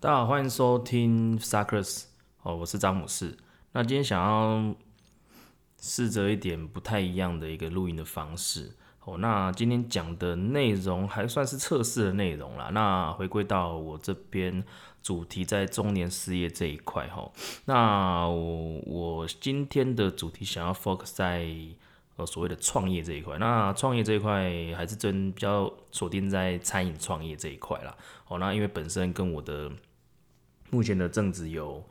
大家好，欢迎收听 Suckers 哦，我是詹姆士。那今天想要试着一点不太一样的一个录音的方式哦。那今天讲的内容还算是测试的内容啦。那回归到我这边主题，在中年失业这一块哈。那我我今天的主题想要 focus 在呃所谓的创业这一块。那创业这一块还是真比较锁定在餐饮创业这一块啦。哦，那因为本身跟我的目前的政治有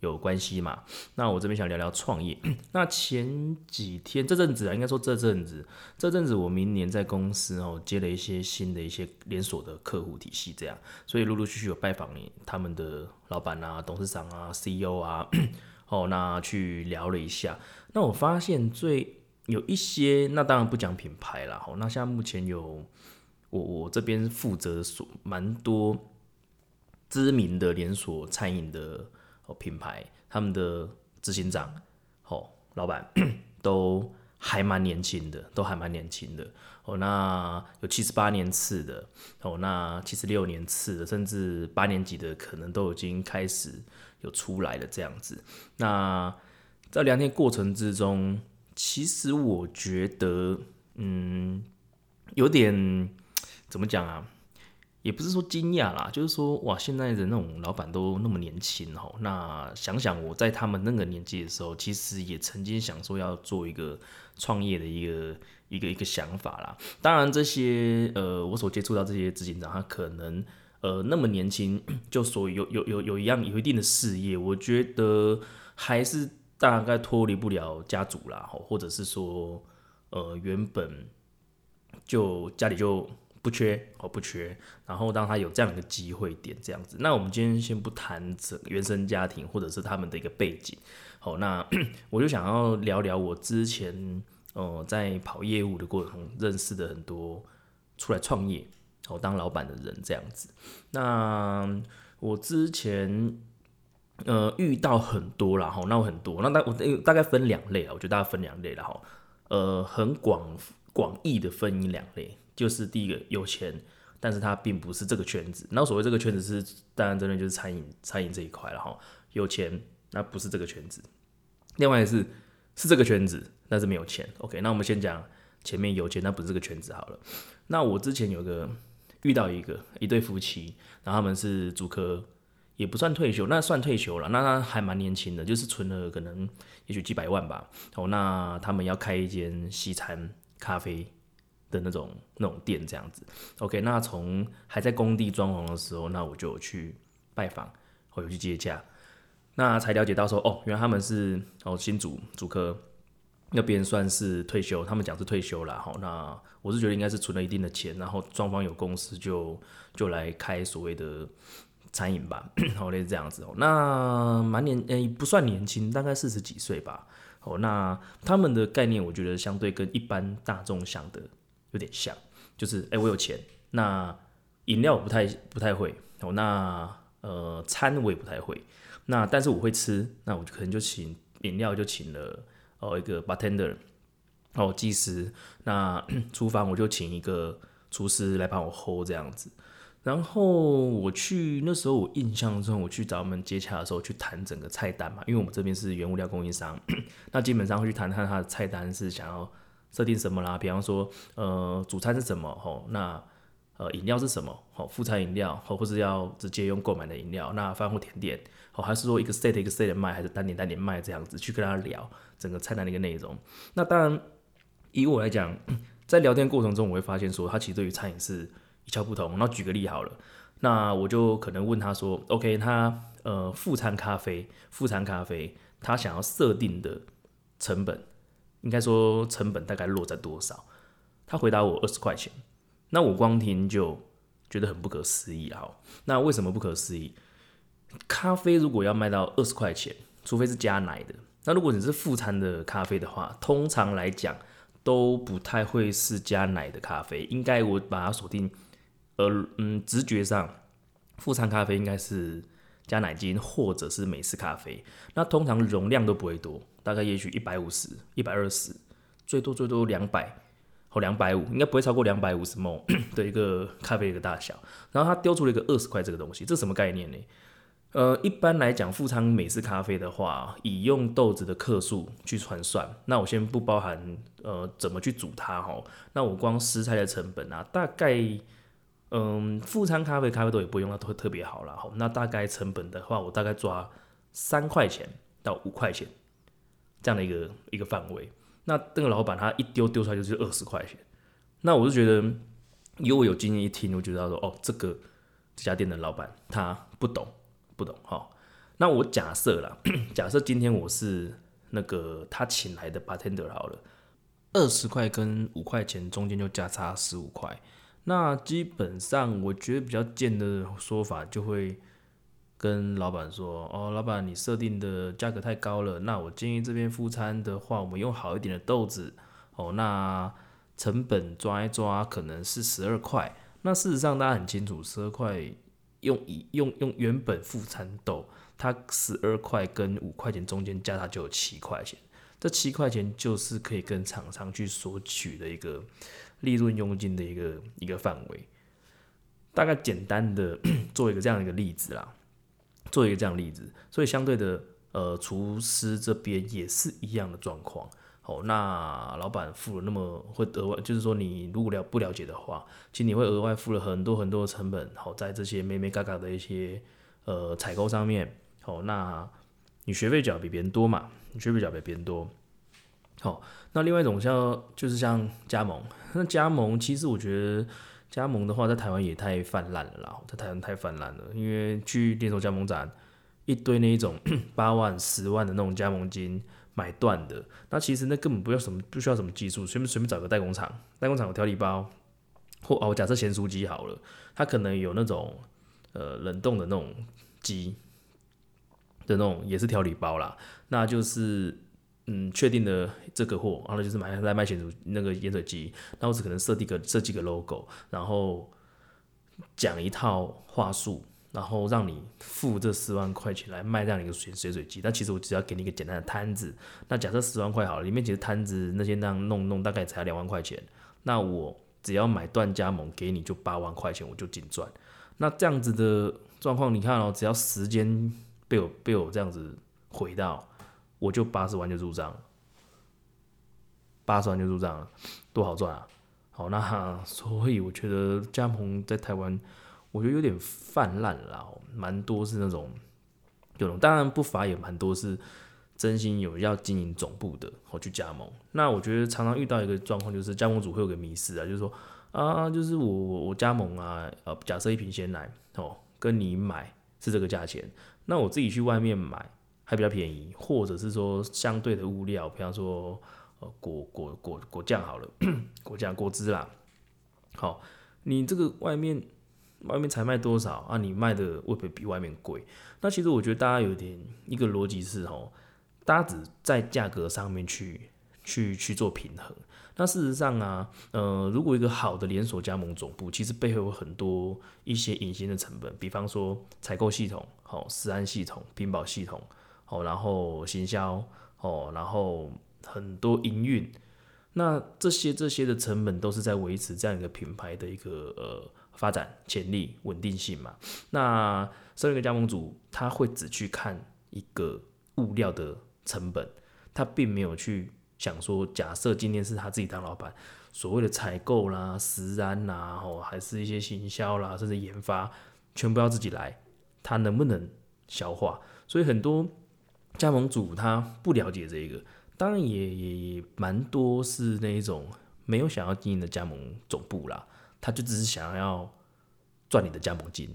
有关系嘛？那我这边想聊聊创业。那前几天这阵子啊，应该说这阵子，这阵子我明年在公司哦接了一些新的一些连锁的客户体系，这样，所以陆陆续续有拜访你他们的老板啊、董事长啊、CEO 啊，哦，那去聊了一下。那我发现最有一些，那当然不讲品牌啦，哦，那现在目前有我我这边负责所蛮多。知名的连锁餐饮的品牌，他们的执行长、哦老板 都还蛮年轻的，都还蛮年轻的哦。那有七十八年次的哦，那七十六年次的，甚至八年级的，可能都已经开始有出来了这样子。那在聊天过程之中，其实我觉得，嗯，有点怎么讲啊？也不是说惊讶啦，就是说哇，现在的那种老板都那么年轻哦。那想想我在他们那个年纪的时候，其实也曾经想说要做一个创业的一个一个一个想法啦。当然，这些呃，我所接触到这些执行长，他可能呃那么年轻，就所有有有有一样有一定的事业，我觉得还是大概脱离不了家族啦，或者是说呃原本就家里就。不缺哦，不缺。然后当他有这样的一个机会点，这样子。那我们今天先不谈这原生家庭或者是他们的一个背景。好，那 我就想要聊聊我之前呃在跑业务的过程中认识的很多出来创业哦当老板的人这样子。那我之前呃遇到很多啦，哈，那很多。那大我大概分两类啊，我觉得大概分两类了哈。呃，很广广义的分两类。就是第一个有钱，但是他并不是这个圈子。那所谓这个圈子是，当然真的就是餐饮餐饮这一块了哈。有钱那不是这个圈子，另外是是这个圈子，但是没有钱。OK，那我们先讲前面有钱，那不是这个圈子好了。那我之前有个遇到一个一对夫妻，然后他们是主科，也不算退休，那算退休了，那他还蛮年轻的，就是存了可能也许几百万吧。哦，那他们要开一间西餐咖啡。的那种那种店这样子，OK，那从还在工地装潢的时候，那我就去拜访，我有去接驾，那才了解到说，哦，原来他们是哦新主主科那边算是退休，他们讲是退休了，好，那我是觉得应该是存了一定的钱，然后双方有公司就就来开所谓的餐饮吧，好 类似这样子哦，那蛮年诶不算年轻，大概四十几岁吧，哦，那他们的概念我觉得相对跟一般大众想的。有点像，就是哎，我有钱，那饮料不太不太会哦，那呃餐我也不太会，那但是我会吃，那我就可能就请饮料就请了哦一个 bartender 哦技师，那 厨房我就请一个厨师来帮我 hold 这样子，然后我去那时候我印象中我去找他们接洽的时候去谈整个菜单嘛，因为我们这边是原物料供应商，那基本上会去谈谈他的菜单是想要。设定什么啦？比方说，呃，主餐是什么？吼，那呃，饮料是什么？吼，副餐饮料，吼，或是要直接用购买的饮料？那饭后甜点，吼，还是说一个 set 一个 set 卖，还是单点单点卖这样子去跟他聊整个菜单的一个内容？那当然，以我来讲，在聊天过程中，我会发现说，他其实对于餐饮是一窍不通。那举个例好了，那我就可能问他说，OK，他呃，副餐咖啡，副餐咖啡，他想要设定的成本。应该说成本大概落在多少？他回答我二十块钱，那我光听就觉得很不可思议啊！那为什么不可思议？咖啡如果要卖到二十块钱，除非是加奶的，那如果你是副餐的咖啡的话，通常来讲都不太会是加奶的咖啡。应该我把它锁定，呃嗯，直觉上副餐咖啡应该是加奶精或者是美式咖啡，那通常容量都不会多。大概也许一百五十、一百二十，最多最多两百或两百五，应该不会超过两百五十 m 的一个咖啡的一个大小。然后他丢出了一个二十块这个东西，这什么概念呢？呃，一般来讲，富昌美式咖啡的话，以用豆子的克数去换算。那我先不包含呃怎么去煮它哈。那我光食材的成本啊，大概嗯，富昌咖啡咖啡豆也不用到特特别好了好。那大概成本的话，我大概抓三块钱到五块钱这样的一个一个范围。那那个老板他一丢丢出来就是二十块钱。那我就觉得，因为我有经验一听，我就知道说，哦，这个这家店的老板他不懂。不懂哈，那我假设啦，假设今天我是那个他请来的 bartender 好了，二十块跟五块钱中间就价差十五块，那基本上我觉得比较贱的说法就会跟老板说，哦，老板你设定的价格太高了，那我建议这边副餐的话，我们用好一点的豆子，哦，那成本抓一抓可能是十二块，那事实上大家很清楚，十二块。用以用用原本副餐豆，它十二块跟五块钱中间加它就有七块钱，这七块钱就是可以跟厂商去索取的一个利润佣金的一个一个范围。大概简单的 做一个这样一个例子啦，做一个这样例子，所以相对的，呃，厨师这边也是一样的状况。哦，那老板付了那么会额外，就是说你如果了不了解的话，其实你会额外付了很多很多的成本。好，在这些咩咩嘎嘎的一些呃采购上面，好，那你学费缴比别人多嘛？你学费缴比别人多。好，那另外一种像就是像加盟，那加盟其实我觉得加盟的话，在台湾也太泛滥了啦，在台湾太泛滥了，因为去连锁加盟展一堆那一种 八万、十万的那种加盟金。买断的，那其实那根本不要什么，不需要什么技术，随便随便找个代工厂，代工厂有调理包，或哦，假设咸酥鸡好了，它可能有那种呃冷冻的那种鸡的那种也是调理包啦，那就是嗯确定的这个货，然后就是买来卖咸水那个盐水鸡，那我只可能设定个设计个 logo，然后讲一套话术。然后让你付这十万块钱来卖这样一个水水水机，但其实我只要给你一个简单的摊子。那假设十万块好了，里面其实摊子那些那样弄弄大概才两万块钱。那我只要买断加盟给你就八万块钱，我就净赚。那这样子的状况，你看哦，只要时间被我被我这样子毁到，我就八十万就入账了，八十万就入账了，多好赚啊！好，那所以我觉得加盟在台湾。我觉得有点泛滥了，蛮多是那种有种，当然不乏也蛮多是真心有要经营总部的，我去加盟。那我觉得常常遇到一个状况，就是加盟主会有个迷失啊，就是说啊，就是我我我加盟啊，呃，假设一瓶鲜奶哦，跟你买是这个价钱，那我自己去外面买还比较便宜，或者是说相对的物料，比方说呃果果果果酱好了，果酱果汁啦，好，你这个外面。外面才卖多少啊？你卖的会不会比外面贵？那其实我觉得大家有点一个逻辑是哦，大家只在价格上面去去去做平衡。那事实上啊，呃，如果一个好的连锁加盟总部，其实背后有很多一些隐形的成本，比方说采购系统、好食安系统、屏保系统、好然后行销、哦然后很多营运，那这些这些的成本都是在维持这样一个品牌的一个呃。发展潜力、稳定性嘛，那身为一个加盟主，他会只去看一个物料的成本，他并没有去想说，假设今天是他自己当老板，所谓的采购啦、食安啦，哦，还是一些行销啦，甚至研发，全部要自己来，他能不能消化？所以很多加盟主他不了解这个，当然也也也蛮多是那一种没有想要经营的加盟总部啦。他就只是想要赚你的加盟金，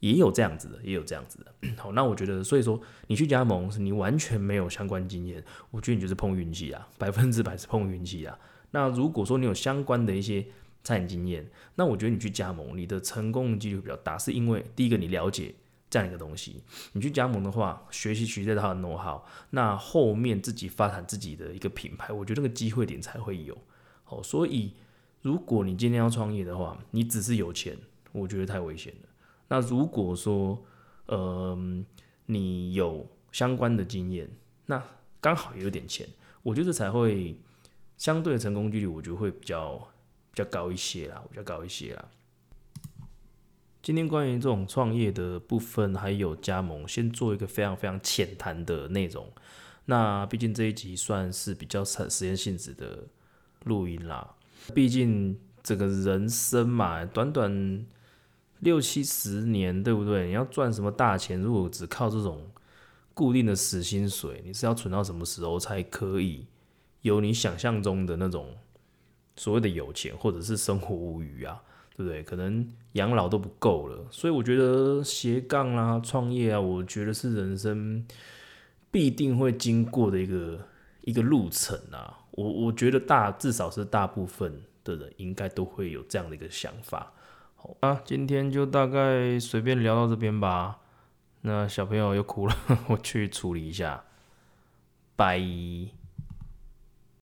也有这样子的，也有这样子的。好，那我觉得，所以说你去加盟，是你完全没有相关经验，我觉得你就是碰运气啊，百分之百是碰运气啊。那如果说你有相关的一些餐饮经验，那我觉得你去加盟，你的成功几率比较大，是因为第一个你了解这样一个东西，你去加盟的话，学习取这套 know how，那后面自己发展自己的一个品牌，我觉得那个机会点才会有。好，所以。如果你今天要创业的话，你只是有钱，我觉得太危险了。那如果说，呃，你有相关的经验，那刚好也有点钱，我觉得才会相对的成功几率，我觉得会比较比较高一些啦，比较高一些啦。今天关于这种创业的部分，还有加盟，先做一个非常非常浅谈的内容。那毕竟这一集算是比较实实验性质的录音啦。毕竟这个人生嘛，短短六七十年，对不对？你要赚什么大钱？如果只靠这种固定的死薪水，你是要存到什么时候才可以有你想象中的那种所谓的有钱，或者是生活无余啊？对不对？可能养老都不够了。所以我觉得斜杠啊、创业啊，我觉得是人生。必定会经过的一个一个路程啊，我我觉得大至少是大部分的人应该都会有这样的一个想法。好啊，今天就大概随便聊到这边吧。那小朋友又哭了，我去处理一下。拜。